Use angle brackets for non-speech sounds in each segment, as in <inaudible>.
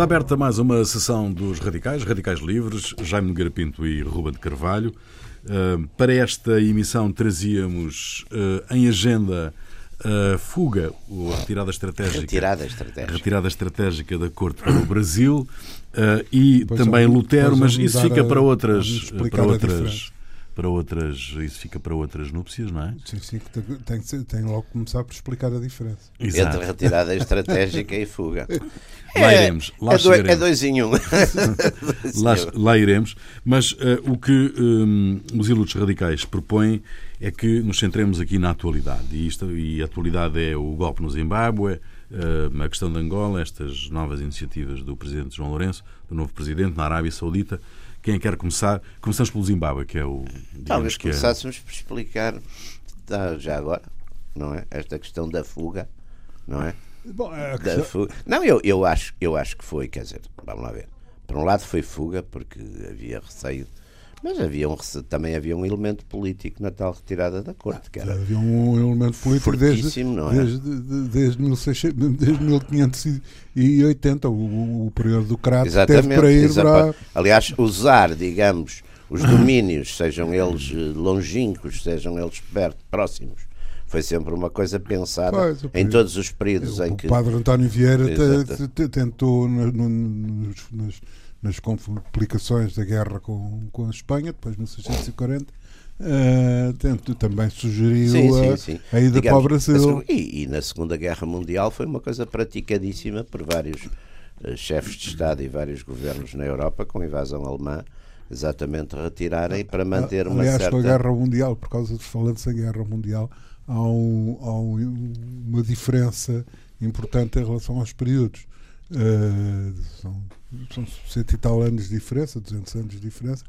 Está aberta mais uma sessão dos Radicais, Radicais Livres, Jaime Nogueira Pinto e Ruben de Carvalho. Uh, para esta emissão trazíamos uh, em agenda a fuga, a retirada estratégica, retirada estratégica, retirada estratégica da Corte para o Brasil uh, e pois também Lutero, mas isso fica para outras, para outras para outras, isso fica para outras núpcias, não é? Sim, sim, tem, tem, tem logo que começar por explicar a diferença. Exato. Entre retirada <laughs> estratégica e fuga. Lá é, iremos. Lá é, dois, é dois em um. <laughs> lá, lá, iremos. Mas uh, o que um, os ilutos radicais propõem é que nos centremos aqui na atualidade. E, isto, e a atualidade é o golpe no Zimbábue, uh, a questão de Angola, estas novas iniciativas do presidente João Lourenço, do novo presidente na Arábia Saudita. Quem quer começar? Começamos pelo Zimbábue, que é o. Talvez que é começássemos é... por explicar, já agora, não é? Esta questão da fuga, não é? Bom, é questão... fuga. Não, eu, eu, acho, eu acho que foi, quer dizer, vamos lá ver. Por um lado foi fuga, porque havia receio mas havia um, também havia um elemento político na tal retirada da corte. Que era havia um elemento político desde, não é? desde, desde, 1600, desde 1580, o, o período do Crato, Exatamente, teve para ir para... Aliás, usar, digamos, os domínios, sejam eles eh, longínquos, sejam eles perto, próximos, foi sempre uma coisa pensada pois, em todos os períodos o, em que. O padre António Vieira tentou no, no, nos, nos, nas complicações da guerra com, com a Espanha, depois de 1640. Uh, tento, também sugeriu sim, sim, sim. A, ida Digamos, para o Brasil. E, e, na Segunda Guerra Mundial foi uma coisa praticadíssima por vários uh, chefes de Estado e vários governos na Europa com a invasão alemã exatamente retirarem para manter uma Aliás, certa... com a Guerra Mundial, por causa de falando-se em Guerra Mundial, há, um, há um, uma diferença importante em relação aos períodos. Uh, são são cento e tal anos de diferença, 200 anos de diferença,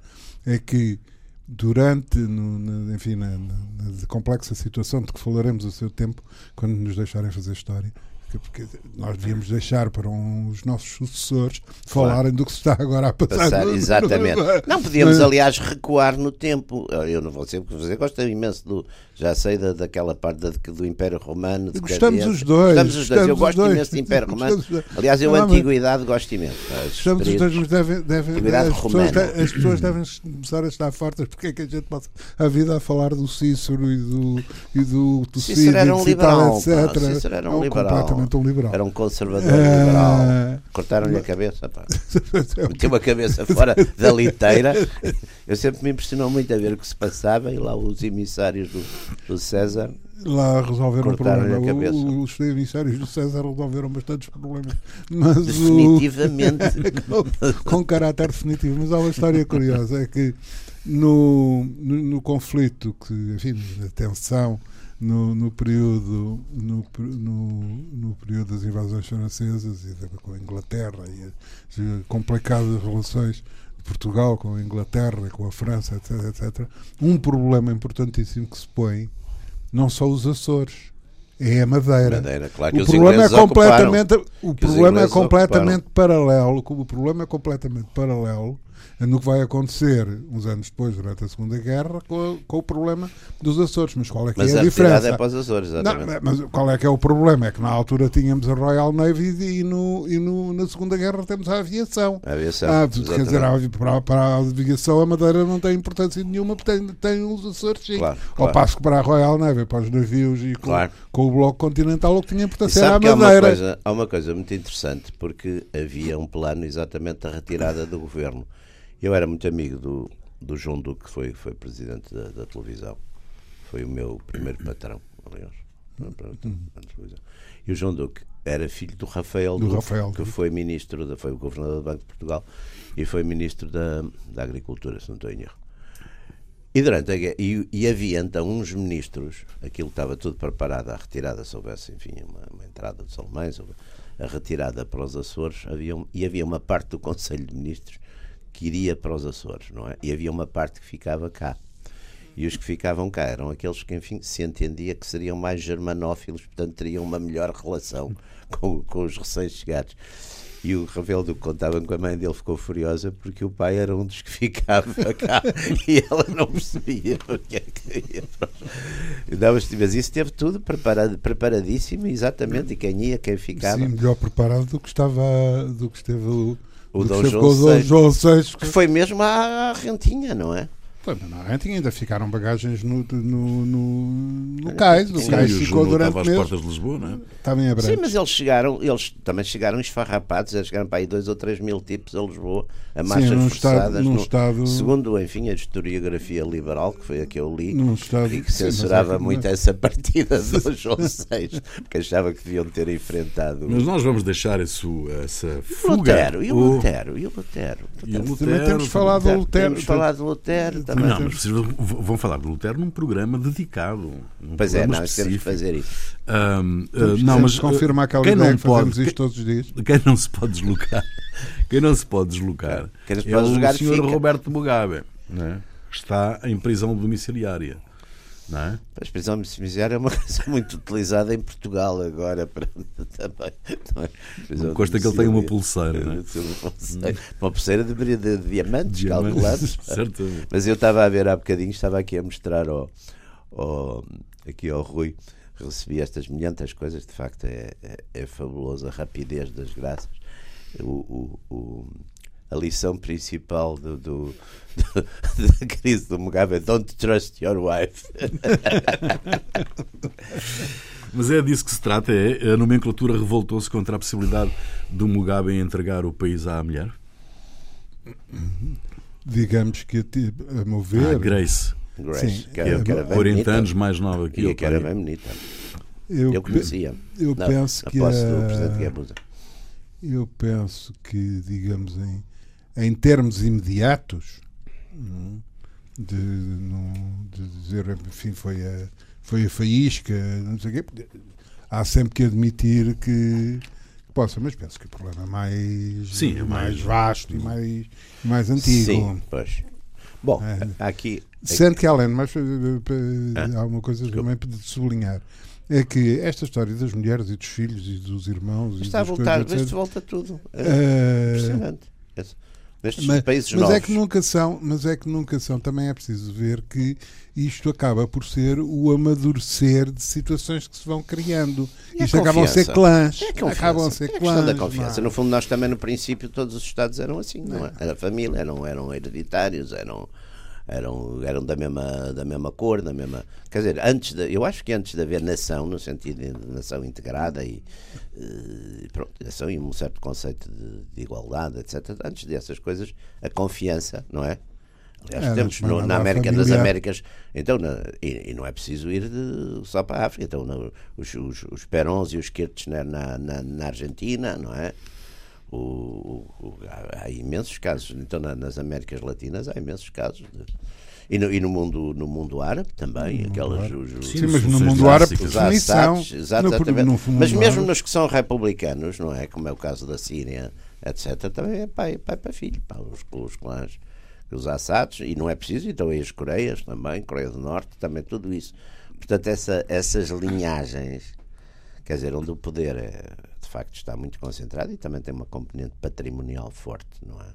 é que durante, no, na, enfim, na, na, na, complexa situação de que falaremos a seu tempo, quando nos deixarem fazer história, porque nós devíamos deixar para um, os nossos sucessores claro. falarem do que se está agora a passar. passar exatamente. Não podíamos, aliás, recuar no tempo. Eu não vou sempre fazer, gosto imenso do, já sei da, daquela parte da, do Império Romano. Gostamos os dois. Gostamos os dois. Eu gosto dois. imenso do Império <laughs> Romano. Aliás, eu, a Antiguidade, gosto imenso. Gostamos os dois, mas devem, devem, as, pessoas, as pessoas devem começar a estar fartas porque é que a gente passa a vida a falar do Cícero e do, e do Tucídides Cícero era um liberal, etc. Cícero era um é liberal. Um liberal. Era um conservador é... liberal. Cortaram-lhe a cabeça. Pá. <laughs> Meteu a cabeça fora da liteira. Eu sempre me impressionou muito a ver o que se passava e lá os emissários do do César lá resolveram o problema. Os emissários do César resolveram bastantes problemas. Mas Definitivamente. O, <laughs> com, com caráter definitivo. Mas há uma história curiosa: é que no, no, no conflito, que, enfim, a tensão no, no período no, no, no, período das invasões francesas e da, com a Inglaterra e as complicadas relações Portugal, com a Inglaterra, com a França, etc, etc, um problema importantíssimo que se põe, não só os Açores, é a Madeira. Madeira claro o problema é completamente, o problema é completamente ocuparam. paralelo, o problema é completamente paralelo no que vai acontecer uns anos depois, durante a Segunda Guerra, com, com o problema dos Açores. Mas qual é que mas é a, a diferença? é para os Açores, exatamente. Não, mas qual é que é o problema? É que na altura tínhamos a Royal Navy e, no, e no, na Segunda Guerra temos a aviação. A aviação. Ah, quer dizer, para, para a aviação a Madeira não tem importância nenhuma, porque tem, tem os Açores sim. Claro, claro. Ao passo que para a Royal Navy, para os navios e com, claro. com o Bloco Continental, o que tinha importância era a Madeira. Há uma, coisa, há uma coisa muito interessante, porque havia um plano exatamente da retirada do governo. Eu era muito amigo do, do João Duque, que foi, foi presidente da, da televisão. Foi o meu primeiro patrão, aliás. E o João Duque era filho do Rafael do Duque, Rafael. que foi ministro, da, foi o governador do Banco de Portugal e foi ministro da, da Agricultura, se não estou em erro. E, durante a, e, e, havia então uns ministros, aquilo estava tudo preparado, a retirada, se houvesse, enfim, uma, uma entrada dos alemães, a retirada para os Açores, havia, e havia uma parte do Conselho de Ministros que iria para os Açores, não é? E havia uma parte que ficava cá. E os que ficavam cá eram aqueles que, enfim, se entendia que seriam mais germanófilos, portanto teriam uma melhor relação <laughs> com, com os recém-chegados. E o Raveldo contava que a mãe dele ficou furiosa porque o pai era um dos que <laughs> ficava cá <laughs> e ela não percebia porque é que ia não, mas isso teve tudo preparado, preparadíssimo, exatamente, e quem ia, quem ficava. Sim, melhor preparado do que estava do que esteve o, Dom João VI, que foi mesmo à rentinha, não é? Foi, mas na Renting ainda ficaram bagagens no, no, no, no cais. O cais ficou durante às portas de Lisboa, não é? Estava em. Sim, mas eles chegaram, eles também chegaram esfarrapados, eles chegaram para aí dois ou três mil tipos a Lisboa, a marchas Sim, forçadas. Estado, no, estado... Segundo, enfim, a historiografia liberal, que foi a que eu li, estado... e que censurava Sim, é muito essa partida do João VI, porque achava que deviam ter enfrentado. Mas nós vamos deixar isso, essa fuga. Lutero, e o Lutero, e o Lutero. E o Lutero. Também temos falado do Lutero. Temos falado do Lutero também. Não, mas vocês vão falar do Lutero num programa dedicado. Num pois é, nós temos que fazer isso. Um, uh, não, mas confirma aquela quem não pode, isto todos os dias. <laughs> Quem não se pode deslocar, quem não se pode deslocar quem é o senhor fica. Roberto Mugabe, né? está em prisão domiciliária. Não é? A prisão é uma <laughs> coisa muito utilizada em Portugal agora para, <laughs> também. Não é? Consta que ele tem <laughs> uma pulseira, não é? Uma pulseira de, de, de diamantes, calculamos. Mas eu estava a ver há bocadinho, estava aqui a mostrar ao, ao, aqui ao Rui recebi estas milhentas coisas, de facto é, é, é fabuloso a rapidez das graças. O, o, o, a lição principal do, do, do, <laughs> da crise do Mugabe é Don't trust your wife. <laughs> Mas é disso que se trata, é? A nomenclatura revoltou-se contra a possibilidade do Mugabe entregar o país à mulher? Digamos que, a mover. Ah, Grace. Grace, Sim, que, era, que era 40 bonita. anos mais nova que eu. que era bem bonita. Eu, eu conhecia. Eu penso na que. Posse a, do Presidente. Eu penso que, digamos, em, em termos imediatos, hum, de, de dizer, enfim, foi a, foi a faísca, não sei o quê, há sempre que admitir que possa, mas penso que o problema é mais, Sim, é mais, mais vasto e mais, mais antigo. Sim, pois. Bom, é. aqui. Sente que além, mas ah? há uma coisa também para sublinhar. É que esta história das mulheres e dos filhos e dos irmãos. Está a voltar, coisas, se volta tudo. É uh, impressionante. Nestes mas, países mas novos. é que nunca são, mas é que nunca são. Também é preciso ver que isto acaba por ser o amadurecer de situações que se vão criando. E isto acabam a ser clãs. É acabam a ser é clãs. da confiança. Não. No fundo, nós também no princípio todos os estados eram assim, não, não é? Era família, eram, eram hereditários, eram eram, eram da, mesma, da mesma cor, da mesma. Quer dizer, antes de, eu acho que antes de haver nação, no sentido de nação integrada e, e pronto, nação e um certo conceito de, de, igualdade, etc., antes dessas coisas, a confiança, não é? Aliás, é, temos no, na América das Américas, então, na, e, e, não é preciso ir de, só para a África, então, na, os, os, os Perons e os Kirchner na, na, na Argentina, não é? O, o, há, há, imensos casos, então na, nas Américas Latinas há imensos casos. De, e, no, e no, mundo, no mundo árabe também, aquelas. Os, Sim, mas no mundo árabe, por definição. Exatamente. No, no mas mesmo árabe. nos que são republicanos, não é? Como é o caso da Síria, etc., também é pai, pai para filho, os, os clãs, os Assads, e não é preciso, então as Coreias também, Coreia do Norte, também tudo isso. Portanto, essa, essas linhagens, quer dizer, onde o poder é facto está muito concentrado e também tem uma componente patrimonial forte, não é?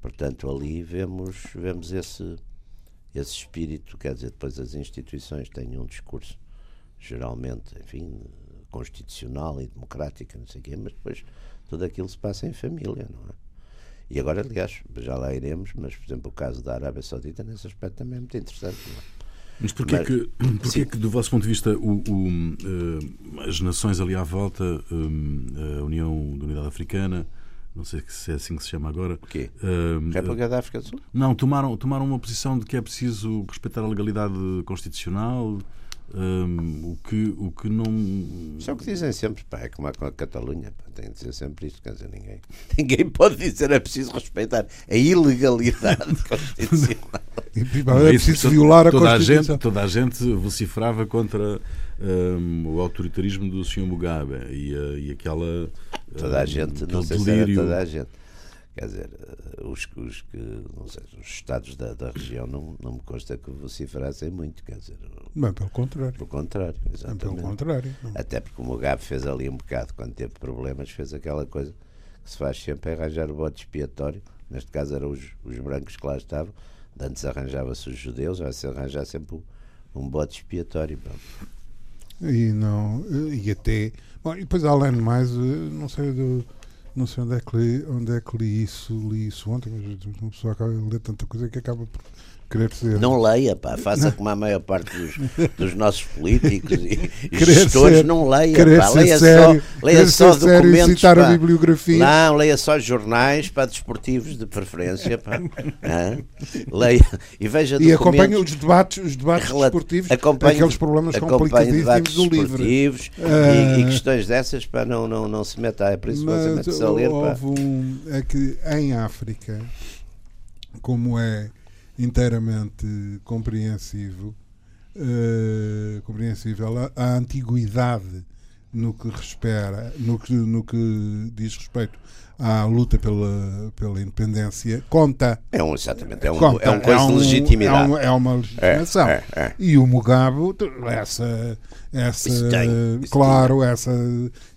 Portanto, ali vemos, vemos esse, esse espírito, quer dizer, depois as instituições têm um discurso geralmente, enfim, constitucional e democrático, não sei o quê, mas depois tudo aquilo se passa em família, não é? E agora, aliás, já lá iremos, mas, por exemplo, o caso da Arábia Saudita, nesse aspecto, também é muito interessante, não é? Mas porquê, Mas, que, <clears throat> porquê que, do vosso ponto de vista, o, o, uh, as nações ali à volta, um, a União da Unidade Africana, não sei se é assim que se chama agora. O quê? Uh, República da África do Sul? Não, tomaram, tomaram uma posição de que é preciso respeitar a legalidade constitucional, um, o, que, o que não. Isso é o que dizem sempre, pá, é como a Catalunha, pá, tem de dizer sempre isto, quer dizer, ninguém, <laughs> ninguém pode dizer é preciso respeitar a ilegalidade <laughs> constitucional. é preciso violar a toda Constituição. A gente, toda a gente vociferava contra um, o autoritarismo do Sr. Mugabe e, e aquela. Toda a gente, não sei delírio. se era toda a gente Quer dizer, eh, os, os, que, sei, os estados da, da, região não, não me consta que vociferassem muito, quer dizer. Mas pelo contrário. Pelo contrário, exatamente. Pelo contrário. Até porque o Mugabe fez ali um bocado, quando teve problemas, fez aquela coisa que se faz sempre é arranjar o bode expiatório. Neste caso eram os, os brancos que lá estavam. Antes arranjava-se os judeus, vai se arranjar sempre um bode expiatório. E não, e até. Bom, e depois além de mais, eh, não sei do, não sei onde é que li, onde é que li isso, li isso ontem, mas uma pessoa acaba de ler tanta coisa que acaba por querer ser. Não leia, pá, faça como a maior parte dos, dos nossos políticos e, e gestores, ser, não leia, pá, leia sério, só, leia só documentos. Citar pá. a bibliografia. Não, leia só jornais, para desportivos de preferência, pá. <laughs> leia e veja E acompanha os debates, os debates desportivos, acompanhe, aqueles problemas complicadíssimos do livro. E, e, questões dessas, para não, não, não se meta, isso que você a ler, pá. Um, é que em África, como é inteiramente compreensivo, uh, compreensível a, antiguidade no que respera, no que, no que diz respeito à luta pela, pela independência, conta. É um, exatamente, é um, conta, é um coisa é um, de legitimidade. É, um, é uma legitimação. É, é, é. E o Mugabe, essa, essa isso tem, isso claro, essa,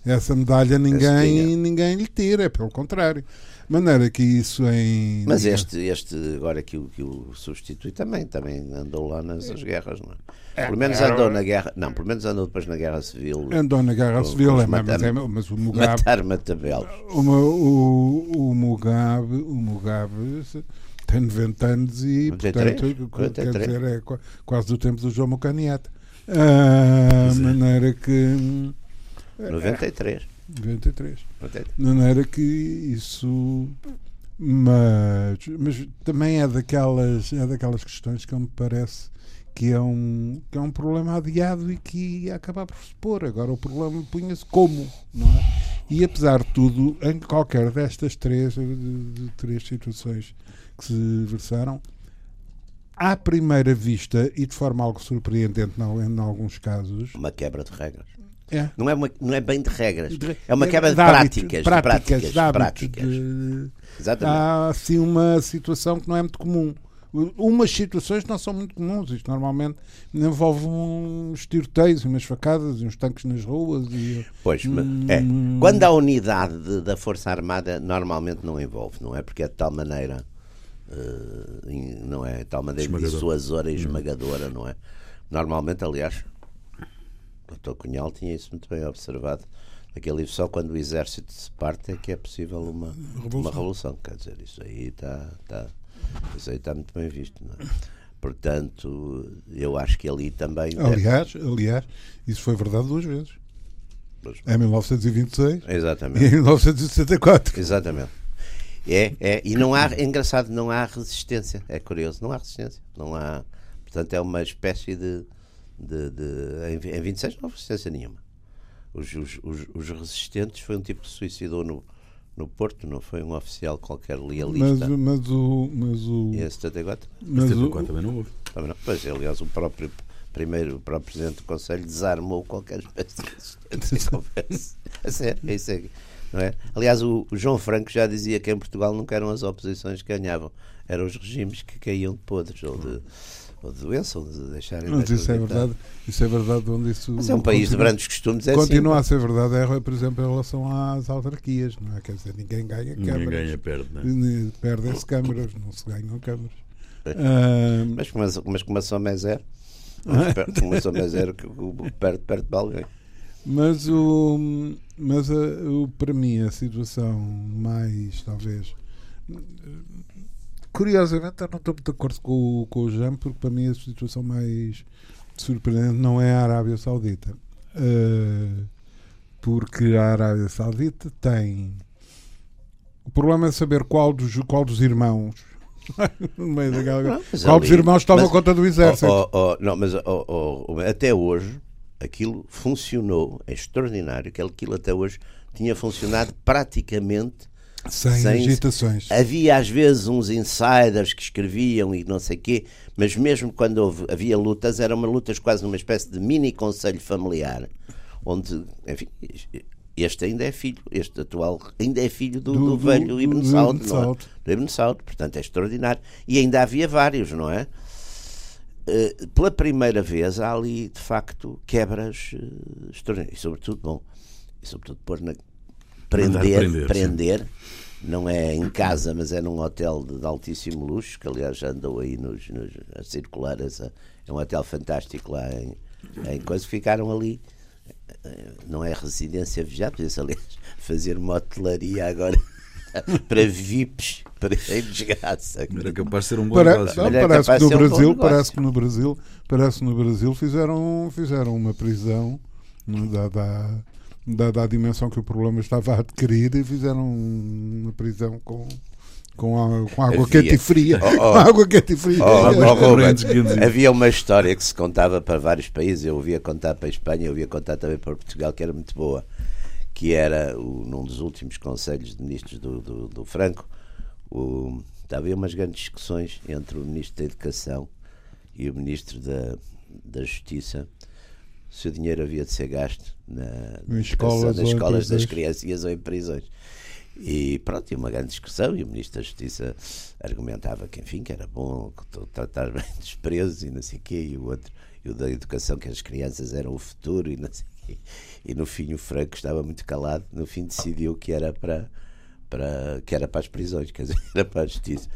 essa medalha ninguém, ninguém lhe tira, é pelo contrário maneira que isso em. Mas este, este agora que o, que o substitui também, também andou lá nas guerras, não é? é pelo menos andou na guerra. Não, pelo menos andou depois na guerra civil. Andou na guerra civil, é, matar, mas, é, mas o <laughs> Mugabe. Matar Matabel. O, o, o Mugabe, o Mugabe tem 90 anos e, 93, portanto, 43. quer dizer, é quase do tempo do João Mocaniete. A maneira que. 93. 93. De maneira que isso. Mas, mas também é daquelas, é daquelas questões que me parece que é, um, que é um problema adiado e que ia acabar por se pôr. Agora o problema punha-se como, não é? E apesar de tudo, em qualquer destas três, de, de três situações que se versaram, à primeira vista e de forma algo surpreendente em alguns casos, uma quebra de regras. É. Não, é uma, não é bem de regras, é uma quebra de, de práticas. Práticas, de práticas, práticas. De... Exatamente. Há assim uma situação que não é muito comum. Umas situações não são muito comuns. Isto normalmente envolve uns tiroteios, umas facadas, uns tanques nas ruas. E, pois, hum, é. quando a unidade de, da Força Armada normalmente não envolve, não é? Porque é de tal maneira, uh, não é? De tal maneira dissuasora e hum. esmagadora, não é? Normalmente, aliás, Dr. Cunhal tinha isso muito bem observado naquele livro. Só quando o exército se parte é que é possível uma revolução. Uma revolução. Quer dizer, isso aí está tá, isso aí está muito bem visto. Não é? Portanto, eu acho que ali também. Aliás, deve... aliás, isso foi verdade duas vezes. Em 1926 Exatamente. e em 1964. Exatamente. É, é, e não há, é engraçado, não há resistência. É curioso, não há resistência. Não há, portanto, é uma espécie de de, de, em, 26 não houve resistência nenhuma. Os, os, os, os, resistentes foi um tipo que se suicidou no, no Porto, não foi um oficial qualquer lealista. Mas, mas o. Mas o e em 74? Mas 74 também não houve. Também não. Pois, aliás, o próprio primeiro o próprio Presidente do Conselho desarmou qualquer espécie de resistência. a sério, é isso aqui. Não é? Aliás, o, o, João Franco já dizia que em Portugal nunca eram as oposições que ganhavam, eram os regimes que caíam de podres ou de, ou de doença, ou de deixarem Mas isso é verdade, isso é verdade onde isso. Mas é um país de grandes costumes, é Continua assim, a ser verdade, é, por exemplo, em relação às autarquias, não é? Quer dizer, ninguém ganha câmaras. Ninguém ganha, perde, não é? Perdem-se câmaras, não se ganham câmaras. <laughs> Mas, como, mas como a Soma é zero, <laughs> como a Soma é zero, que perde, perde para alguém. Mas, o, mas a, o, para mim a situação mais, talvez, Curiosamente, eu não estou muito de acordo com, com o Jean, porque para mim a situação mais surpreendente não é a Arábia Saudita. Uh, porque a Arábia Saudita tem. O problema é saber qual dos, qual dos irmãos. <laughs> no meio daquela... não, qual ali, dos irmãos estava mas, conta do exército? Oh, oh, oh, não, mas oh, oh, até hoje aquilo funcionou, é extraordinário que aquilo até hoje tinha funcionado praticamente sem, sem agitações. Havia às vezes uns insiders que escreviam e não sei quê, mas mesmo quando houve, havia lutas, eram lutas quase numa espécie de mini conselho familiar, onde, enfim, este ainda é filho, este atual ainda é filho do, do, do velho do, Ibn Saud, não é? Do Ibn Saud, portanto é extraordinário. E ainda havia vários, não é? Uh, pela primeira vez há ali, de facto, quebras uh, extraordinárias. E sobretudo, bom, e sobretudo pôr na, prender, prender, prender não é em casa, mas é num hotel de, de altíssimo luxo, que aliás andou aí nos, nos, a circular. Essa, é um hotel fantástico lá em, em coisa. Ficaram ali, não é residência vigiada, podia aliás <laughs> fazer uma hotelaria agora <laughs> para VIPs, para em desgraça. Era capaz de ser um bom Para, negócio. Não, parece, que no Brasil, um parece que no Brasil, parece que no Brasil fizeram, fizeram uma prisão da, da, dada a dimensão que o problema estava a adquirir e fizeram uma prisão com com, a, com água havia, quente e fria. Oh, oh, <laughs> com água quente e fria. Oh, oh, havia uma história que se contava para vários países. Eu ouvia contar para a Espanha, eu ouvia contar também para Portugal, que era muito boa. Que era, o, num dos últimos conselhos de ministros do, do, do Franco, o, havia umas grandes discussões entre o ministro da Educação e o ministro da, da Justiça se o dinheiro havia de ser gasto na, na escolas, nas escolas das crianças ou em prisões. E pronto, tinha uma grande discussão e o Ministro da Justiça argumentava que, enfim, que era bom tratar <laughs> bem dos presos e não sei o quê, e o outro, e o da educação, que as crianças eram o futuro e não sei o quê. E no fim o Franco estava muito calado, no fim decidiu que era para, para, que era para as prisões, quer dizer, <laughs> era para a Justiça.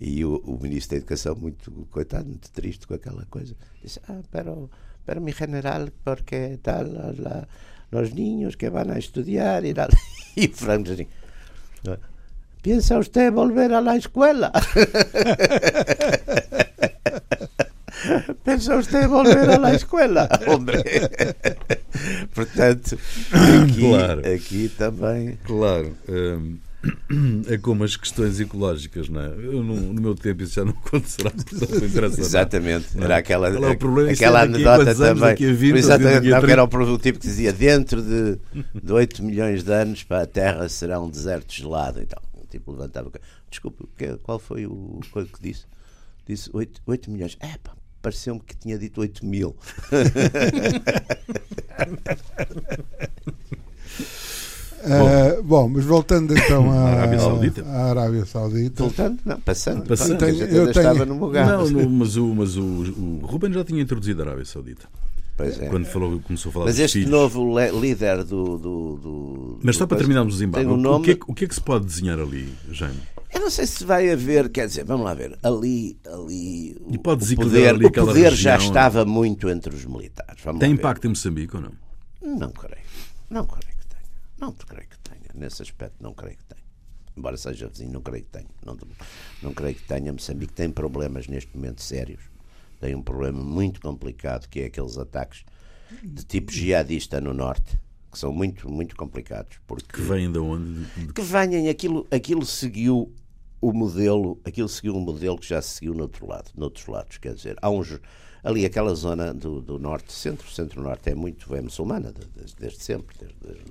E o, o Ministro da Educação, muito coitado, muito triste com aquela coisa, disse, ah, pero pero mi general, porque tal, la, los niños que van a estudiar y tal. <laughs> Y Frank así, ¿piensa usted volver a la escuela? <laughs> ¿Pensa usted volver a la escuela? <laughs> Hombre. Portanto, <coughs> aqui, claro. aqui também. Claro. Um <clears throat> é como as questões ecológicas, não é? Eu, no, no, meu tempo isso já não <laughs> acontecerá, portanto interessa Exatamente, não. era aquela, é o problema? aquela é anedota também. Daqui a 20, Exatamente, não, era o tipo que dizia dentro de, de 8 milhões de anos para a Terra será um deserto gelado. Então, o tipo levantava. Desculpe, qual foi o coisa que disse? Disse 8, 8 milhões. É, pá, pareceu-me que tinha dito 8 mil. <laughs> Uh, bom, mas voltando então <laughs> à Arábia Saudita. À Arábia Saudita. Voltando? Não, passando. passando. Tenho, eu tenho... estava no lugar. Não, no, <laughs> mas, o, mas o, o Ruben já tinha introduzido a Arábia Saudita. Pois é. Quando falou, começou a falar Mas este filhos. novo líder do, do, do Mas só do para terminarmos o Zimbábue, um nome... o, que é, o que é que se pode desenhar ali, Jaime? Eu não sei se vai haver, quer dizer, vamos lá ver, ali, ali e pode o poder, ali o poder região, já estava muito entre os militares. Vamos Tem impacto em Moçambique ou não? Não creio. Não creio que tenha. Não creio que tenha. Nesse aspecto, não creio que tenha. Embora seja vizinho, não creio que tenha. Não, não creio que tenha. Moçambique tem problemas neste momento sérios. Tem um problema muito complicado que é aqueles ataques de tipo jihadista no norte que são muito muito complicados porque que vêm de onde que vêm aquilo aquilo seguiu o modelo aquilo seguiu um modelo que já se seguiu no outro lado noutros lados quer dizer há uns ali aquela zona do, do norte centro centro norte é muito é muçulmana desde, desde sempre desde, desde,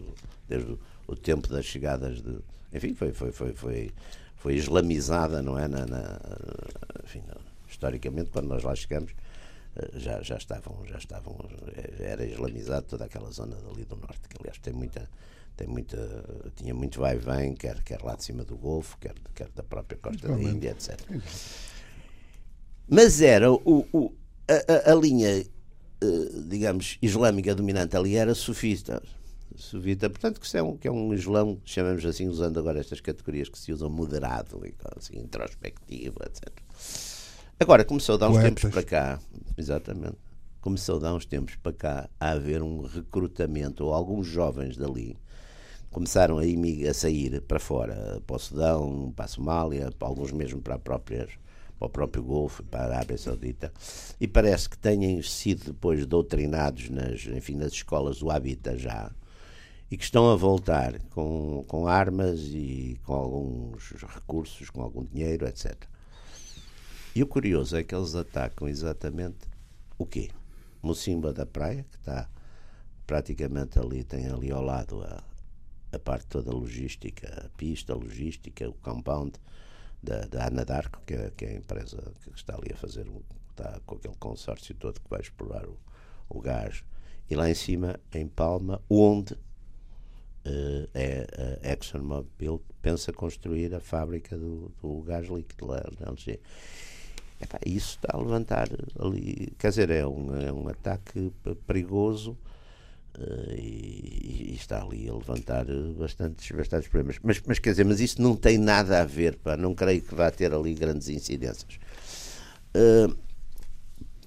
desde o tempo das chegadas de. Enfim, foi, foi, foi, foi, foi islamizada, não é? Na, na enfim, historicamente, quando nós lá chegamos, eh, já, já estavam, já estavam, eh, era islamizado toda aquela zona ali do norte, que aliás tem muita, tem muita, tinha muito vai e vem, quer, quer lá de cima do Golfo, quer, quer da própria costa da Índia, etc. Mas era o, o a, a, a linha, eh, digamos, islâmica dominante ali era sufista suvita. Portanto, que, é um, que é um islão, chamamos assim, usando agora estas categorias que se usam moderado, assim, introspectivo, etc. Agora, começou a dar uns Poetas. tempos para cá, exatamente, começou a dar uns tempos para cá a haver um recrutamento, ou alguns jovens dali começaram a, a sair para fora, para o Sudão, para a Somália, para alguns mesmo para, próprias, para o próprio Golfo, para a Arábia Saudita, e parece que tenham sido depois doutrinados nas, enfim, nas escolas do Habitat já, e que estão a voltar com, com armas e com alguns recursos, com algum dinheiro, etc. E o curioso é que eles atacam exatamente o quê? Mocimba da Praia, que está praticamente ali, tem ali ao lado a, a parte toda logística, a pista, logística, o compound da, da Anadarko, que é, que é a empresa que está ali a fazer, está com aquele consórcio todo que vai explorar o, o gás. E lá em cima, em Palma, onde uh, é a ExxonMobil pensa construir a fábrica do, do gás líquido lá na LG. Epá, isso está a levantar ali, quer dizer, é um, é um ataque perigoso Uh, e, e, está ali a levantar bastantes, bastantes problemas. Mas, mas quer dizer, mas isso não tem nada a ver, pá, não creio que vá ter ali grandes incidências. Uh,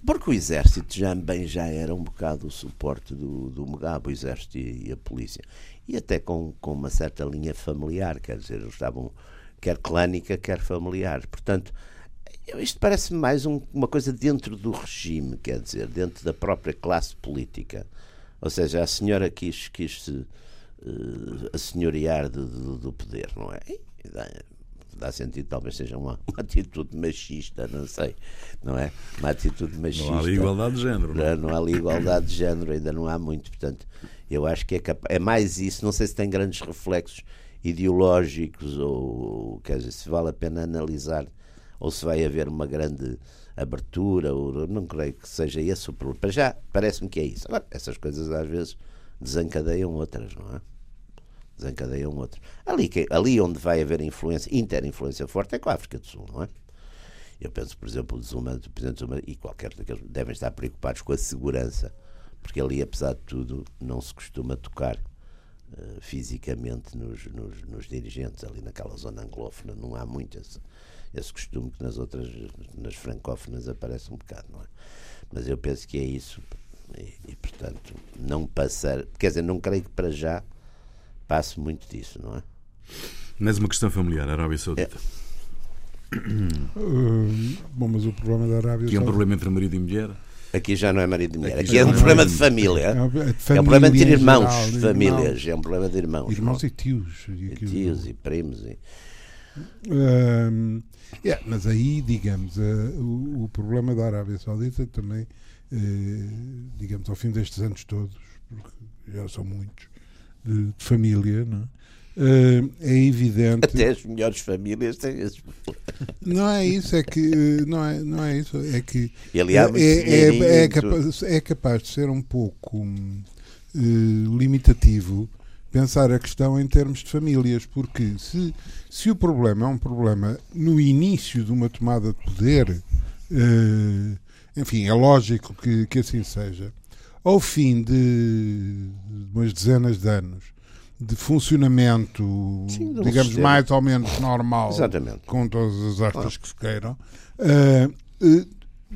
porque o exército já bem já era um bocado o suporte do, do Mugabe, o exército e, e, a polícia. E até com, com uma certa linha familiar, quer dizer, eles estavam quer clânica, quer familiar. Portanto, isto parece mais um, uma coisa dentro do regime, quer dizer, dentro da própria classe política. Ou seja, a senhora quis, quis se uh, assenhorear do, do, do poder, não é? Dá, dá sentido, talvez seja uma, uma, atitude machista, não sei, não é? Uma atitude machista. Não há ali igualdade de género. Não, não há igualdade de género, ainda não há muito. Portanto, eu acho que é, é mais isso. Não sei se tem grandes reflexos ideológicos ou, quer dizer, se vale a pena analisar ou se vai haver uma grande abertura, ou, não creio que seja esse o problema. Para já, parece-me que é isso. Agora, essas coisas às vezes desencadeiam outras, não é? Desencadeiam outras. Ali, ali onde vai haver influência, interinfluência forte, é com a África do Sul, não é? Eu penso, por exemplo, o Zuma, o Presidente Zuma e qualquer daqueles devem estar preocupados com a segurança, porque ali, apesar de tudo, não se costuma tocar uh, fisicamente nos, nos, nos, dirigentes, ali naquela zona anglófona, não há muito esse, esse costume que nas outras, nas francófonas aparece um bocado, não é? Mas eu penso que é isso e, e, portanto não passar, quer dizer, não creio que para já passe muito disso, não é? Mas uma questão familiar, a Arábia Saudita. É. Uh, <coughs> bom, mas o problema da Arábia Que é um problema entre marido e mulher? Aqui já não é marido e mulher, aqui, aqui é um problema é de família. É, é, um problema de irmãos, geral, famílias, irmãos, é um problema de irmãos. Irmãos não? e tios. E, e tios e primos. E... Uh, Yeah, mas aí, digamos, uh, o, o, problema da Arábia Saudita também, uh, digamos, ao fim destes anos todos, porque já são muitos, de, de família, não é? Uh, é evidente. Até as melhores famílias têm esses Não é isso, é que. Não é, não é isso, é que. Ele é, é, é, é, capaz, é capaz de ser um pouco uh, limitativo pensar a questão em termos de famílias, porque se, se o problema é um problema no início de uma tomada de poder, eh, enfim, é lógico que, que assim seja. Ao fim de umas dezenas de anos de funcionamento, Sim, digamos, sistema. mais ou menos normal, Exatamente. com todas as artes que se queiram, eh, eh,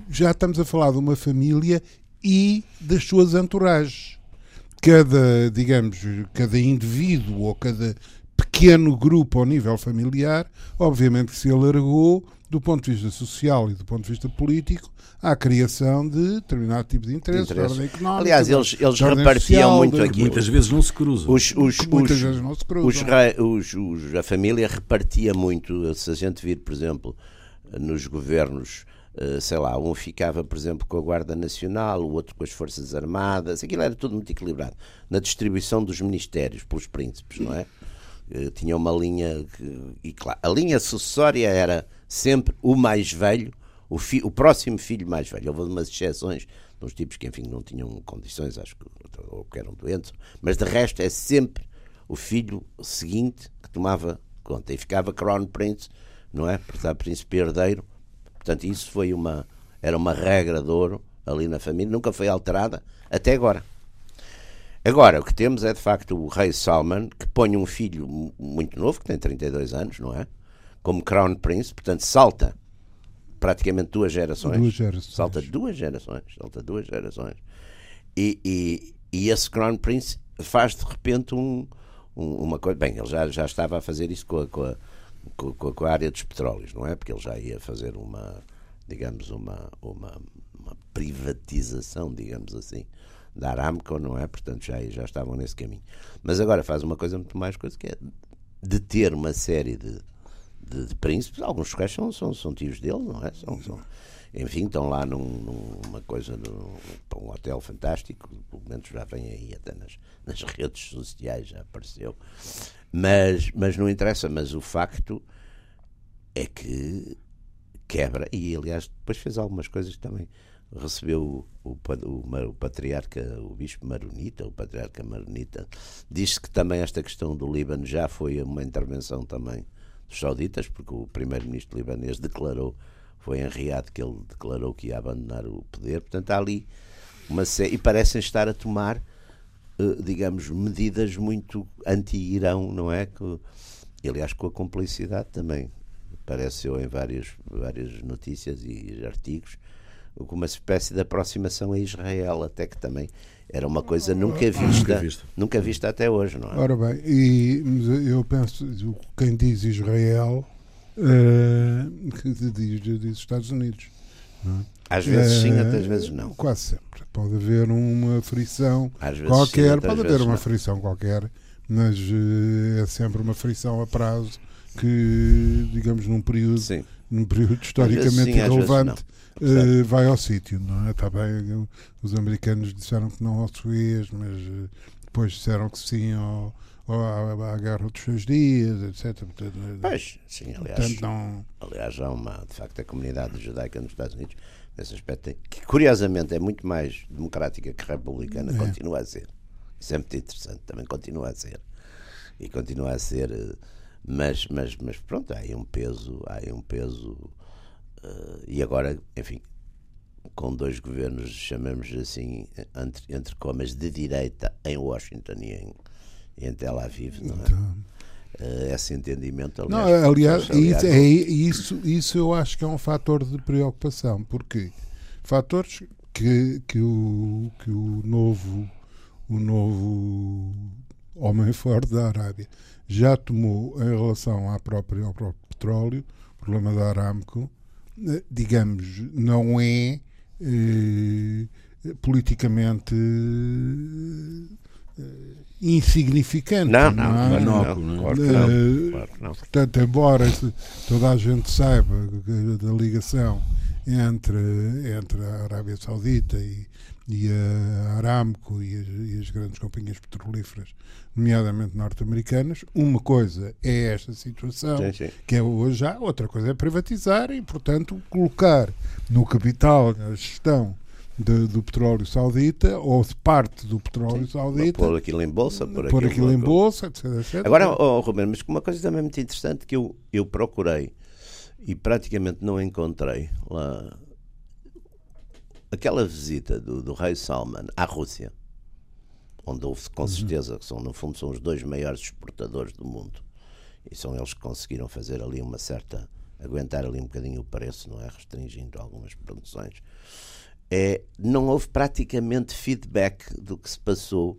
já estamos a falar de uma família e das suas entourages cada, digamos, cada indivíduo ou cada pequeno grupo ao nível familiar, obviamente que se alargou do ponto de vista social e do ponto de vista político à criação de determinado tipo de interesse, de ordem económica. Aliás, eles, eles repartiam social, muito aqui. Muitas vezes não se cruzam. Os, os, muitas os, vezes não se cruzam. Os, a família repartia muito. Se a gente vir, por exemplo, nos governos eh, sei lá, um ficava, por exemplo, com a Guarda Nacional, o outro com as Forças Armadas, aquilo era tudo muito equilibrado. Na distribuição dos ministérios pelos príncipes, não é? Eh, tinha uma linha. Que, e claro, a linha sucessória era sempre o mais velho, o, fi, o próximo filho mais velho. Houve umas exceções uns tipos que, enfim, não tinham condições, acho que, ou que eram doentes, mas de resto é sempre o filho seguinte que tomava conta. E ficava Crown Prince, não é? Portanto, príncipe herdeiro Portanto, isso foi uma, era uma regra de ouro ali na família, nunca foi alterada até agora. Agora, o que temos é de facto o rei Salman, que põe um filho muito novo, que tem 32 anos, não é? Como Crown Prince, portanto, salta praticamente duas gerações. Duas gerações. Salta duas gerações. Salta duas gerações. E, e, e esse Crown Prince faz de repente um, um, uma coisa. Bem, ele já, já estava a fazer isso com a, com a com, com, a área dos petróleos, não é? Porque ele já ia fazer uma, digamos, uma, uma, uma privatização, digamos assim, da Aramco, não é? Portanto, já, já estavam nesse caminho. Mas agora faz uma coisa muito mais coisa, que é de ter uma série de, de, de príncipes, alguns quais são, são, são tios dele, não é? São, são, enfim, estão lá num, numa coisa, num, um hotel fantástico, pelo menos já vem aí até nas, nas <laughs> redes sociais, já apareceu. Mas, mas não interessa, mas o facto é que quebra, e aliás depois fez algumas coisas também. Recebeu o, o, o patriarca, o bispo Maronita, o patriarca Maronita, disse que também esta questão do Líbano já foi uma intervenção também dos sauditas, porque o primeiro-ministro libanês declarou foi em Riad que ele declarou que ia abandonar o poder. Portanto, há ali uma série. E parecem estar a tomar uh, digamos, medidas muito anti-Irão, não é? Que, aliás, com a complicidade também apareceu em várias, várias notícias e artigos, com uma espécie de aproximação a Israel, até que também era uma coisa nunca vista, nunca vista, nunca vista até hoje, não é? Ora bem, e eu penso, quem diz Israel uh, <laughs> diz, diz Estados Unidos. É? Às vezes sim, outras vezes não. Quase sempre. Pode haver uma frição qualquer, sim, pode haver uma não. frição qualquer, mas uh, é sempre uma frição a prazo que, digamos, num período, sim. Num período historicamente sim, irrelevante uh, vai ao sítio, não é? Está bem, os americanos disseram que não ao Suez, mas uh, depois disseram que sim ao, ao, à, à Guerra dos Seus Dias, etc. Eh, pois, sim, aliás, portanto, não... aliás, há uma, de facto, a comunidade judaica nos Estados Unidos, nesse aspecto, que curiosamente é muito mais democrática que republicana, é. continua a ser. Isso é muito interessante, também continua a ser. E continua a ser, mas, mas, mas pronto, há aí um peso, há aí um peso Uh, e agora, enfim, com dois governos, chamamos assim, entre, entre comas, de direita em Washington e em, em Tel Aviv, não é? Então... Uh, esse entendimento, aliás, não, aliás, aliás isso, é, isso, isso eu acho que é um fator de preocupação, porque fatores que, que, o, que o novo o novo homem forte da Arábia já tomou em relação à própria, ao próprio petróleo, o problema da Aramco, digamos, não é eh, politicamente eh, insignificante. Não, não, é? não, não, não, claro não, claro não. Portanto, embora toda a gente saiba da ligação entre, entre a Arábia Saudita e, e a Aramco e as, e as, grandes companhias petrolíferas, nomeadamente norte-americanas. Uma coisa é esta situação, sim, sim. que é hoje já, outra coisa é privatizar e, portanto, colocar no capital a gestão de, do petróleo saudita ou de parte do petróleo sim, saudita. Pôr aquilo em bolsa, pôr, pôr aquilo, aquilo em bolsa, etc, etc. Agora, oh, Ruben, mas uma coisa também muito interessante que eu, eu procurei e praticamente não encontrei lá aquela visita do, do rei Salman à Rússia, onde houve com uhum. certeza que são, no fundo, são os dois maiores exportadores do mundo. E são eles que conseguiram fazer ali uma certa. aguentar ali um bocadinho o preço, não é? Restringindo algumas produções. É, não houve praticamente feedback do que se passou,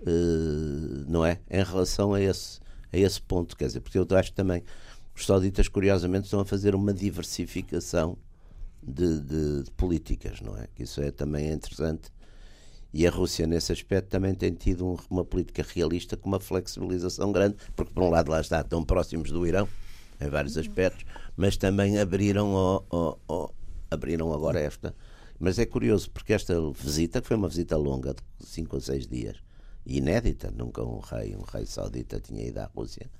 uh, não é? Em relação a esse, a esse ponto. Quer dizer, porque eu acho que também os sauditas, curiosamente, estão a fazer uma diversificação de, de, de, políticas, não é? Que isso é também interessante. E a Rússia, nesse aspecto, também tem tido um, uma política realista com uma flexibilização grande, porque, por um lado, lá está, tão próximos do Irão, em vários aspectos, mas também abriram, o, o, o, abriram agora esta. Mas é curioso, porque esta visita, que foi uma visita longa, de 5 ou 6 dias, inédita, nunca um rei, um rei saudita tinha ido à Rússia,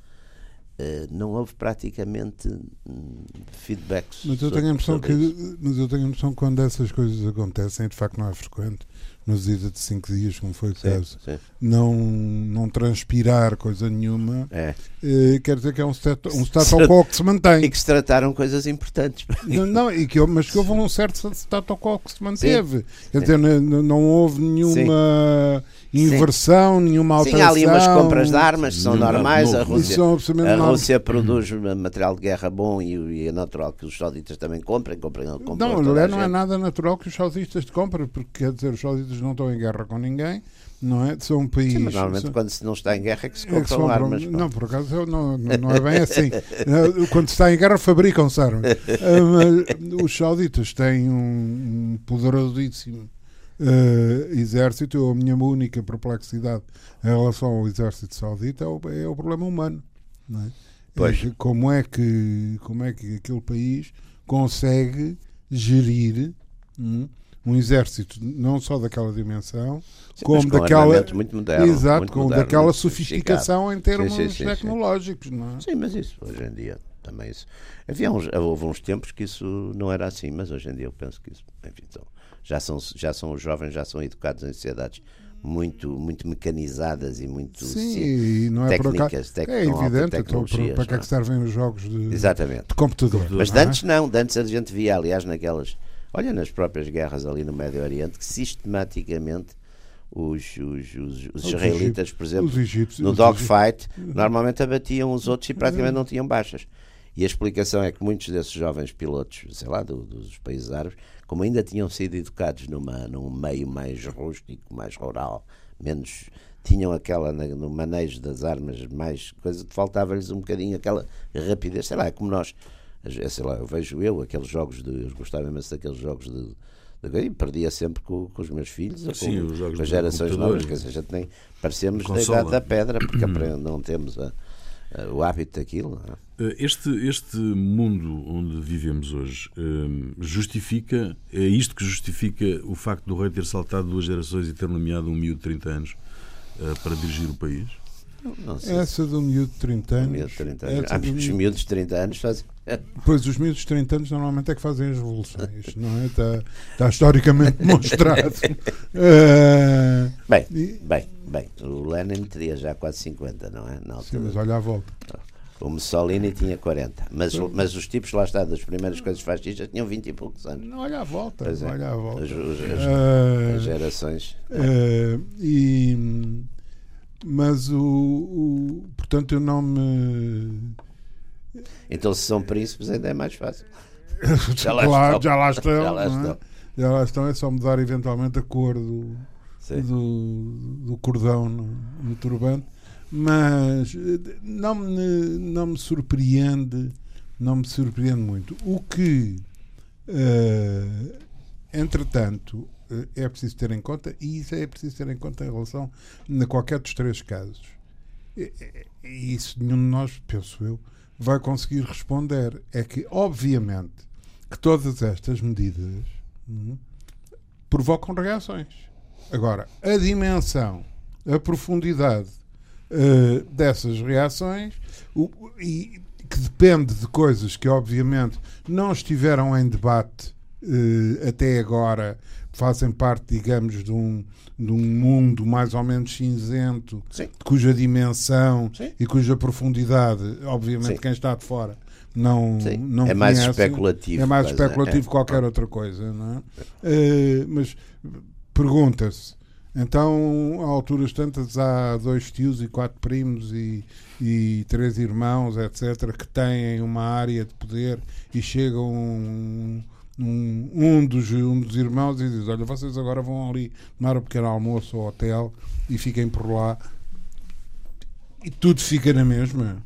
não houve praticamente hum, feedbacks. Mas eu tenho a impressão que, mas eu tenho a impressão que quando essas coisas acontecem, de facto não é frequente, nos dias de 5 dias, como foi o sim, caso, sim. Não, não transpirar coisa nenhuma, é. eh, quer dizer que é um status, um status <laughs> quo que se mantém. E que se trataram coisas importantes. Não, não e que, mas que houve um certo status quo que se manteve. Sim, quer dizer, não, não houve nenhuma inversão, nenhuma alteração. Sim, há ali umas compras de armas que são normais. A Rússia, a Rússia produz material de guerra bom e, e, é natural que os sauditas também comprem. comprem, comprem não, não é, não é nada natural que os sauditas comprem, porque quer dizer, os sauditas não estão em guerra com ninguém. Não é? São um país. Sim, mas normalmente são... quando se não está em guerra é que se compram, é que compram armas. Não, por acaso não, não, é bem assim. <laughs> quando se está em guerra fabricam-se armas. Ah, os sauditas têm um poderosíssimo uh, exército, a minha única perplexidade em relação ao exército saudita é o, é o problema humano. Não é? Pois. Como, é que, como é que aquele país consegue gerir hum, um exército não só daquela dimensão, sim, como daquela muito moderno, exato, muito como moderno, daquela sofisticação em termos sim, sim, tecnológicos, não é? Sim, mas isso hoje em dia também isso. Havia uns, houve uns tempos que isso não era assim, mas hoje em dia eu penso que isso, enfim, então, já são, já são os jovens, já são educados em sociedades muito, muito mecanizadas e muito Sim, sim não é técnicas, tec é evidente então, para, para que é que servem os jogos de, Exatamente. de computador. Mas não, é? antes não, antes a gente via, aliás, naquelas, olha, nas próprias guerras ali no Médio Oriente, que sistematicamente os, os, os, os israelitas, por exemplo, no dogfight, normalmente abatiam os outros e praticamente não tinham baixas. E a explicação é que muitos desses jovens pilotos, sei lá, do, dos países árabes, como ainda tinham sido educados numa, num meio mais rústico, mais rural, menos tinham aquela no manejo das armas mais coisa faltava-lhes um bocadinho aquela rapidez sei lá é como nós sei lá eu vejo eu aqueles jogos de eu gostava imenso daqueles jogos de e perdia sempre com, com, os meus filhos Sim, com, com as gerações novas que a gente nem parecemos da idade da pedra porque <clears throat> não temos a, a, o hábito daquilo é? Eh, este, este mundo onde vivemos hoje eh, justifica é isto que justifica o facto do rei ter saltado duas gerações e ter nomeado um miúdo de 30 anos uh, para dirigir o país? Não, essa do miúdo de 30 anos. Miúdo de 30 anos. os miúdos de 30 anos fazem. Pois os miúdos de 30 anos normalmente é que fazem as revoluções, não é? Está, está historicamente <laughs> demonstrado. uh, bem, bem, bem. O Lenin teria já quase 50, não é? Sim, mas olha à volta. O Mussolini tinha 40. Mas, mas os tipos lá está, das primeiras coisas fascistas, tinham 20 e poucos anos. Não, olha à volta. É. Olha à volta. As, as, uh, as gerações. Uh, e, mas o, o. Portanto, eu não me. Então, se são príncipes, ainda é mais fácil. <laughs> já, lá claro, estão. já lá estão. já lá estão. É? Já lá estão, é só mudar eventualmente a cor do, do, do, cordão no, no turbante mas eh, não me, não me surpreende, não me surpreende muito. O que, uh, entretanto, uh, é preciso ter em conta, e isso é preciso ter em conta em relação a qualquer dos três casos, e isso nenhum de nós, penso eu, vai conseguir responder. É que, obviamente, que todas estas medidas hum, provocam reações. Agora, a dimensão, a profundidade uh, dessas reações o, e que depende de coisas que obviamente não estiveram em debate uh, até agora, fazem parte, digamos, de um, de um mundo mais ou menos cinzento, Sim. cuja dimensão Sim. e cuja profundidade, obviamente, Sim. quem está de fora não, não é mais especulativo. É mais especulativo é. que qualquer outra coisa, não é? Uh, mas pergunta-se então, a alturas tantas, há dois tios e quatro primos e, e três irmãos, etc., que têm uma área de poder e chegam um, um, dos, um dos irmãos e diz: Olha, vocês agora vão ali tomar um pequeno almoço ao hotel e fiquem por lá. E tudo fica na mesma.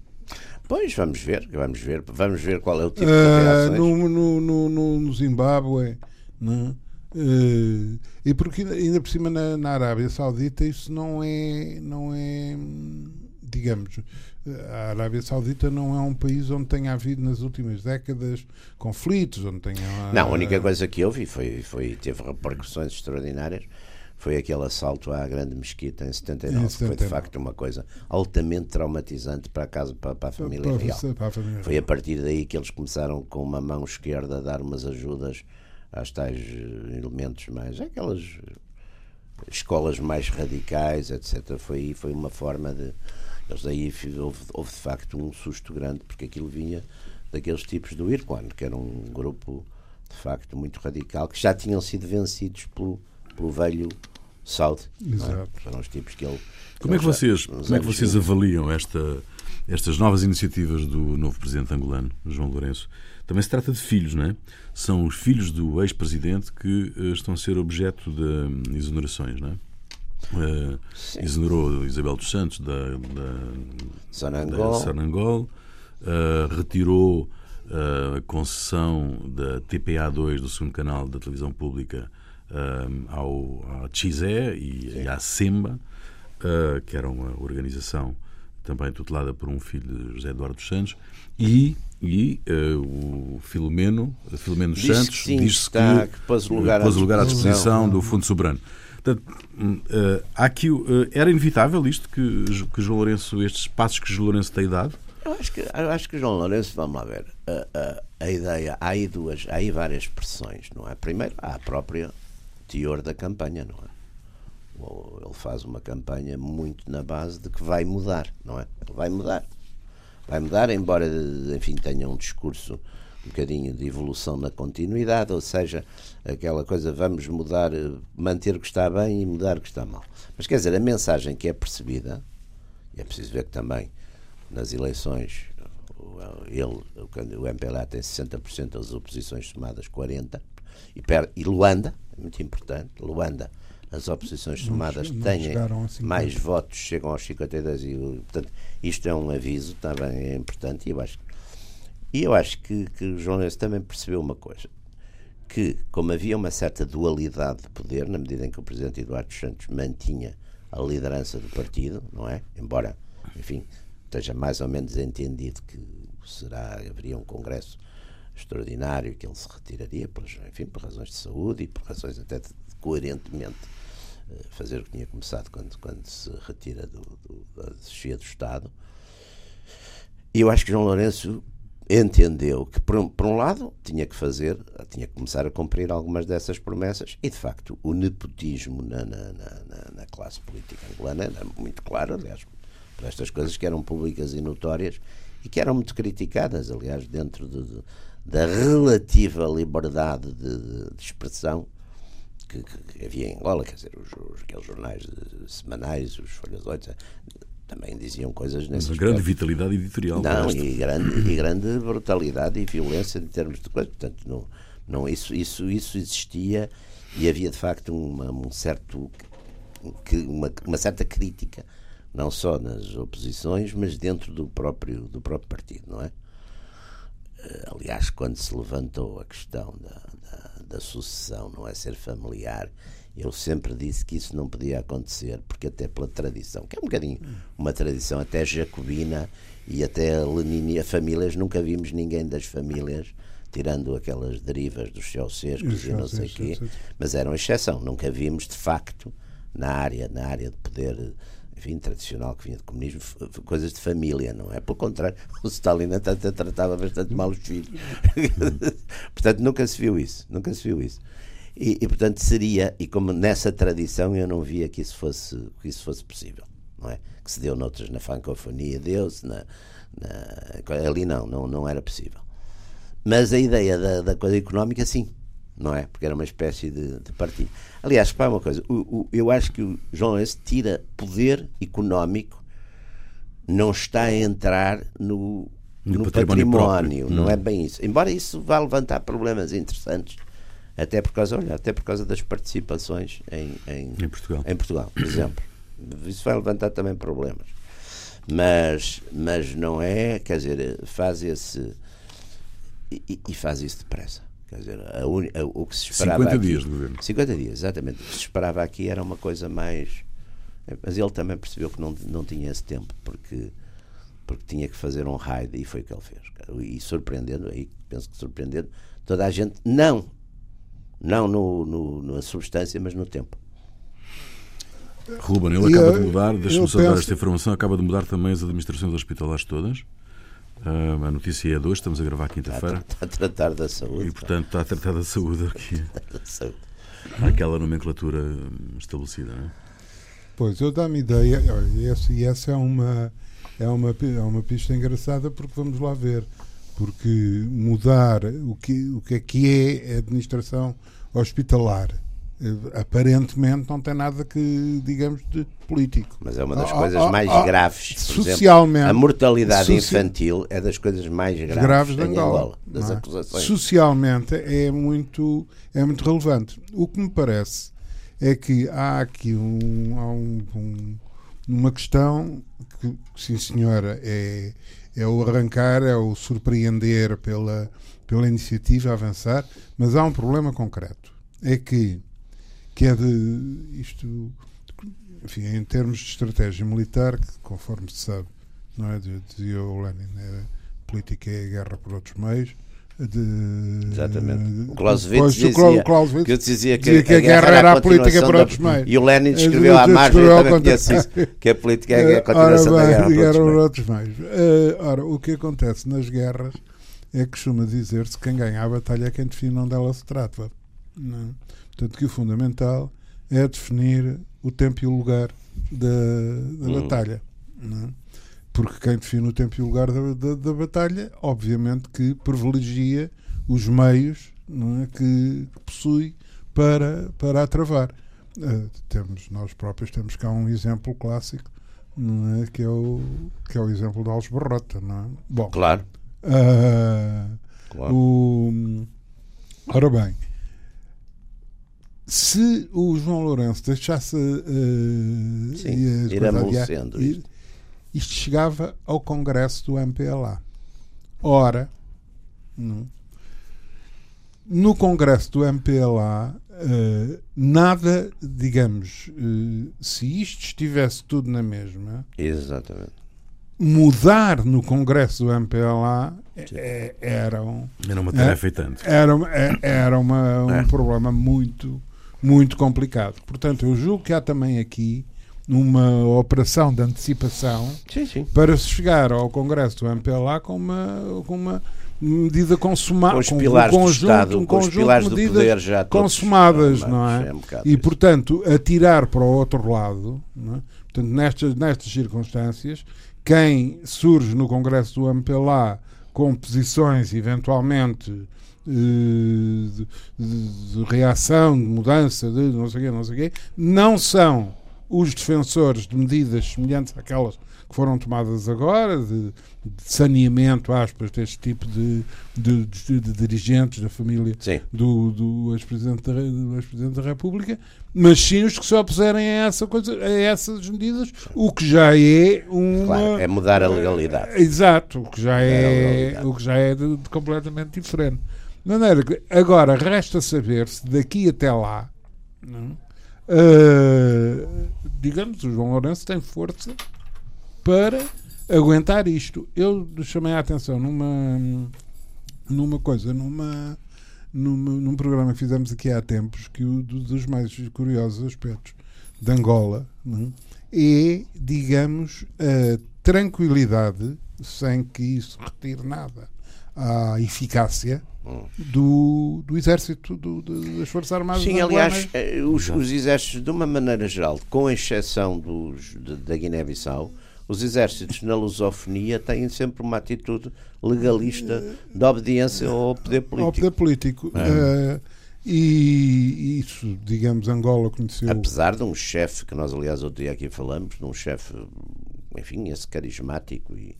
Pois, vamos ver, vamos ver, vamos ver qual é o tipo uh, de reações. No, no, no, no Zimbábue, não é? Uh, e porque ainda por cima na, na, Arábia Saudita isso não é, não é, digamos, a Arábia Saudita não é um país onde tenha havido nas últimas décadas conflitos, onde tenha. Não, a única coisa que houve foi, foi teve repercussões extraordinárias foi aquele assalto à grande mesquita em 79, em 79. foi de facto uma coisa altamente traumatizante para a casa, para, para a família para, real. Para a família foi a partir daí que eles começaram com uma mão esquerda a dar umas ajudas às tais eh, elementos mais. aquelas escolas mais radicais, etc. Foi, foi uma forma de. Eles aí houve, houve de facto um susto grande, porque aquilo vinha daqueles tipos do Irquan, que era um grupo de facto muito radical, que já tinham sido vencidos pelo, pelo velho Saud. É? Exato. É? Eram os tipos que ele. Como é que vocês, como é que vocês avaliam esta, estas novas iniciativas do novo presidente angolano, João Lourenço? Também se trata de filhos, não é? São os filhos do ex-presidente que uh, estão a ser objeto de um, exonerações, não é? Uh, exonerou Isabel dos Santos da, da Sanangol, uh, retirou a concessão da TPA2 do segundo canal da televisão pública ao, ao XE e, e à SEMBA, que era uma organização também tutelada por um filho de José Eduardo dos Santos, e e uh, o Filomeno, Filomeno diz Santos que diz que, que pôs lugar, pôs lugar à disposição do Fundo Soberano. Portanto, uh, aqui, uh, era inevitável isto que, que João Lourenço, estes passos que João Lourenço tem dado? Eu acho que, eu acho que João Lourenço, vamos lá ver, a, a, a, ideia, há aí duas, há aí várias expressões, não é? Primeiro, há a própria teor da campanha, não é? Ele faz uma campanha muito na base de que vai mudar, não é? Ele vai mudar vai mudar, embora, enfim, tenha um discurso um bocadinho de evolução na continuidade, ou seja, aquela coisa vamos mudar, manter o que está bem e mudar o que está mal. Mas quer dizer, a mensagem que é percebida, e é preciso ver que também nas eleições ele, o MPLA tem 60%, as oposições somadas 40%, e, per, e Luanda, é muito importante, Luanda, as oposições somadas não, não têm mais votos, chegam aos 52 e portanto isto é um aviso também é importante e eu acho e eu acho que, que o João Lourenço também percebeu uma coisa que como havia uma certa dualidade de poder na medida em que o presidente Eduardo Santos mantinha a liderança do partido não é embora enfim esteja mais ou menos entendido que será haveria um congresso extraordinário que ele se retiraria por, enfim por razões de saúde e por razões até de, coerentemente eh, fazer o que tinha começado quando, quando se retira do, do, da chefia do Estado. E eu acho que João Lourenço entendeu que, por um, por um, lado, tinha que fazer, tinha que começar a cumprir algumas dessas promessas, e de facto o nepotismo na, na, na, na classe política angolana era muito claro, aliás, por estas coisas que eram públicas e notórias e que eram muito criticadas, aliás, dentro de, de, da relativa liberdade de, de expressão que, que, havia em Angola, quer dizer, os, os, aqueles jornais semanais, os Folhas 8, também diziam coisas nesse Uma grande vitalidade editorial. Não, e grande, e grande brutalidade e violência em termos de coisas. Portanto, não, não, isso, isso, isso existia e havia de facto uma, um certo, uma, uma certa crítica, não só nas oposições, mas dentro do próprio, do próprio partido, não é? Eh, aliás, quando se levantou a questão da, da sucessão, não é ser familiar. Eu sempre disse que isso não podia acontecer, porque até pela tradição, que é um bocadinho uma tradição até jacobina e até leninista, famílias, nunca vimos ninguém das famílias, tirando aquelas derivas dos Ceausescos e não sei o quê, mas eram exceção, nunca vimos de facto na área, na área de poder enfim, tradicional que vinha do comunismo, coisas de família, não é? Pelo contrário, <laughs> o Stalin até tratava bastante mal os filhos. <laughs> <laughs> portanto, nunca se viu isso, nunca se viu isso. E, e, portanto seria, e como nessa tradição eu não via que isso fosse, que isso fosse possível, não é? Que se deu noutras, na francofonia deu-se, na, na, ali não, não, não era possível. Mas a ideia da, da coisa económica, sim, não é? Porque era uma espécie de, de partido. Aliás, para uma coisa, o, o, eu acho que o João Lourenço tira poder económico, não está a entrar no, no, no património, património não hum. é bem isso. Embora isso vá levantar problemas interessantes, até por causa, olha, até por causa das participações em, em, em Portugal. em Portugal, por exemplo. Isso vai levantar também problemas. Mas, mas não é, quer dizer, faz esse. E, e faz isso depressa. Quer dizer, a un... a, o que se esperava 50 aqui, dias de governo. 50 dias, exatamente. O que se esperava aqui era uma coisa mais. Mas ele também percebeu que não, não tinha esse tempo, porque, porque tinha que fazer um raid e foi o que ele fez. E surpreendendo, aí penso que surpreendendo, toda a gente, não, não no, no, na substância, mas no tempo. Ruben, ele acaba de mudar, deixa-me só penso... dar esta informação, acaba de mudar também as administrações hospitalares todas. Uh, a notícia é de hoje, estamos a gravar quinta-feira. Está, a tratar da saúde. E, portanto, está a tratar da saúde aqui. <laughs> Há aquela nomenclatura estabelecida, não é? Pois, eu dá-me ideia, e essa, e essa é, uma, é, uma, é uma pista engraçada, porque vamos lá ver. Porque mudar o que, o que é que é a administração hospitalar eh, aparentemente não tem nada que, digamos, de político. Mas é uma das ah, coisas ah, mais ah, graves. Socialmente. Exemplo, a mortalidade infantil é das coisas mais graves, graves de Angola. Angola das é? acusações. Socialmente é muito, é muito relevante. O que me parece é que há aqui um, há um, um, uma questão que, sim senhora, é, é o arrancar, é o surpreender pela, pela iniciativa avançar, mas há um problema concreto. É que que é de isto, enfim, em termos de estratégia militar, que conforme se sabe, não é? Dizia o Lenin, era, política é a guerra por outros meios. De, Exatamente. O Clausewitz dizia, Clausewitz que, dizia que, que a, guerra era a, política por outros meios. E o Lenin escreveu à margem, também conhece isso, <laughs> que a política é a continuação ora, da guerra, guerra por <laughs> outros meios. Uh, ora, o que acontece nas guerras é que costuma dizer-se que quem ganha a batalha é quem define onde ela se trata. Não é? Portanto, que o fundamental é definir o tempo e o lugar da, da hum. batalha. É? Porque quem define o tempo e o lugar da, da, da batalha, obviamente que privilegia os meios é, que possui para, para a travar. Uh, temos, nós próprios temos cá um exemplo clássico, é? que, é o, que é o exemplo de Alves Barrota. Não é? Bom, claro. Uh, claro. O, ora bem, se o João Lourenço deixasse uh, Sim, ir isto chegava ao Congresso do MPLA. Ora, no Congresso do MPLA, uh, eh, nada, digamos, uh, se isto estivesse tudo na mesma, Exatamente. mudar no Congresso do MPLA é, era, um, era uma tarefa é, tanto. Era, era uma, um é. problema muito, muito complicado. Portanto, eu julgo que há também aqui uma operação de antecipação sim, sim. para se chegar ao Congresso do MPLA com uma, com uma medida consumada, com os pilares um conjunto, do Estado, um com os pilares do poder já consumadas, não é? é um e portanto atirar para o outro lado, é? portanto nestas nestas circunstâncias, quem surge no Congresso do MPLA com posições eventualmente eh, de, de, de, reação, de mudança, de não sei o quê, não sei o quê, não são os defensores de medidas semelhantes àquelas que foram tomadas agora, de, de saneamento, aspas, deste tipo de, de, de, dirigentes da família sim. do, do ex-presidente da, ex da República, mas sim os que se opuserem a, essa coisa, a essas medidas, o que já é uma... Claro, é mudar a legalidade. Exato, o que já é, o que já é de, de completamente diferente. De maneira que, agora, resta saber se daqui até lá, não, uh, digamos, o João Lourenço tem força para aguentar isto. Eu chamei a atenção numa, numa coisa, numa, numa, num programa que fizemos aqui há tempos, que um dos mais curiosos aspectos de Angola é, é, digamos, a tranquilidade, sem que isso retire nada à eficácia do, do exército, do, das Forças Armadas. Sim, aliás, eh, os, os, exércitos, de uma maneira geral, com exceção dos, de, da Guiné-Bissau, os exércitos na lusofonia têm sempre uma atitude legalista de obediência ao poder político. Ao poder político. É. Uh, e isso, digamos, Angola conheceu. Apesar de um chefe, que nós aliás outro dia aqui falamos, de um chefe, enfim, esse carismático e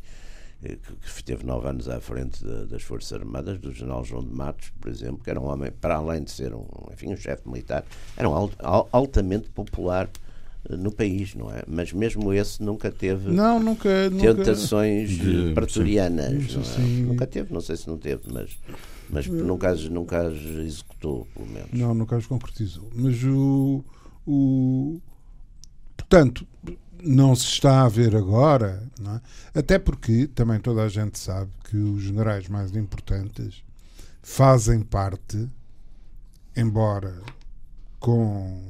que esteve nove anos à frente das Forças Armadas, do general João de Matos, por exemplo, que era um homem, para além de ser um, enfim, um chefe militar, era um alt, altamente popular no país, não é? Mas mesmo esse nunca teve não, nunca, tentações nunca... pretorianas. Não é? Nunca teve, não sei se não teve, mas, mas nunca, as, nunca as executou, pelo menos. Não, nunca as concretizou. Mas o. o portanto, não se está a ver agora, é? até porque também toda a gente sabe que os generais mais importantes fazem parte, embora com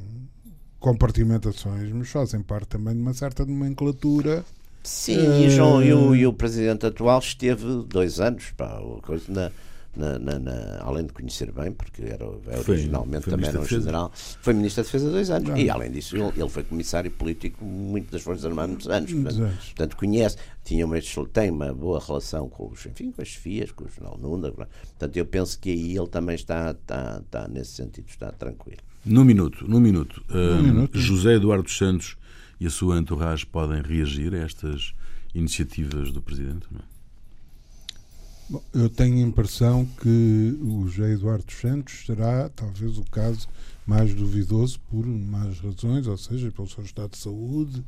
compartimentações, mas fazem parte também de uma certa nomenclatura. Sim, uh... e, João, e, o, e o presidente atual esteve dois anos pá, coisa na, na, na, na, além de conhecer bem, porque era, originalmente foi, foi também era um general, foi Ministro da Defesa dois anos. Não. E além disso, ele, ele, foi comissário político muito das Forças Armadas muitos anos. Portanto, anos. portanto conhece, tinha uma, tem uma boa relação com os, enfim, com as FIAs, com o Jornal Nunda. Portanto, eu penso que aí ele também está, está, está nesse sentido, está tranquilo. No minuto, no minuto, um, minuto. José Eduardo Santos e a sua entourage podem reagir a estas iniciativas do Presidente? Não? É? Bom, eu tenho a impressão que o José Eduardo Santos será talvez o caso mais duvidoso por mais razões, ou seja, pelo seu estado de saúde,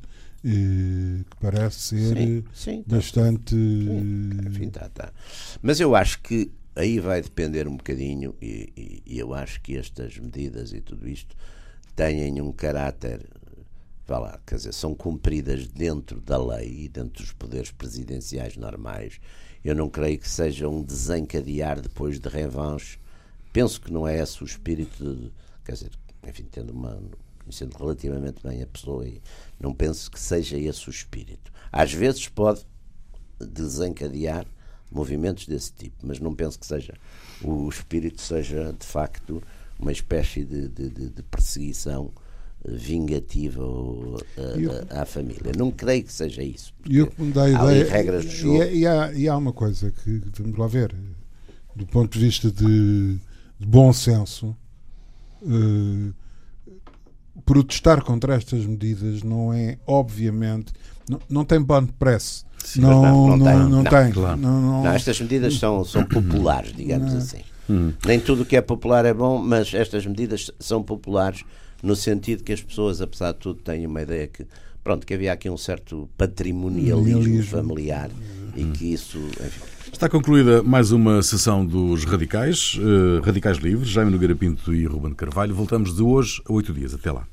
eh, que parece ser sim, sim, tá. bastante. Sim, enfim, tá, tá. Mas eu acho que aí vai depender um bocadinho, e, e, e, eu acho que estas medidas e tudo isto têm um caráter, vá lá, quer dizer, são cumpridas dentro da lei e dentro dos poderes presidenciais normais. Eu não creio que seja um desencadear depois de revanche. Penso que não é esse o espírito, de, quer dizer, enfim, tendo uma, conhecendo relativamente bem a pessoa, e não penso que seja esse o espírito. Às vezes pode desencadear movimentos desse tipo, mas não penso que seja o espírito seja de facto uma espécie de, de, de perseguição vingativa ou, a, a, à família. Não creio que seja isso. E eu me dá a ideia. regras de jogo. E, e, há, e há uma coisa que vamos lá ver, do ponto de vista de, de bom senso. Uh, protestar contra estas medidas não é, obviamente, não, não tem bond press. Sim, não, não, não, tem. Não, não tem. Claro. Não, estas medidas são, são <coughs> populares, digamos assim. Hum. Nem tudo o que é popular é bom, mas estas medidas são populares no sentido que as pessoas, apesar de tudo, têm uma ideia que pronto que havia aqui um certo patrimonialismo familiar e hum. que isso enfim. Está concluída mais uma sessão dos Radicais, uh, Radicais Livres, Jaime Nogueira Pinto e Ruben Carvalho. Voltamos de hoje a oito dias. Até lá.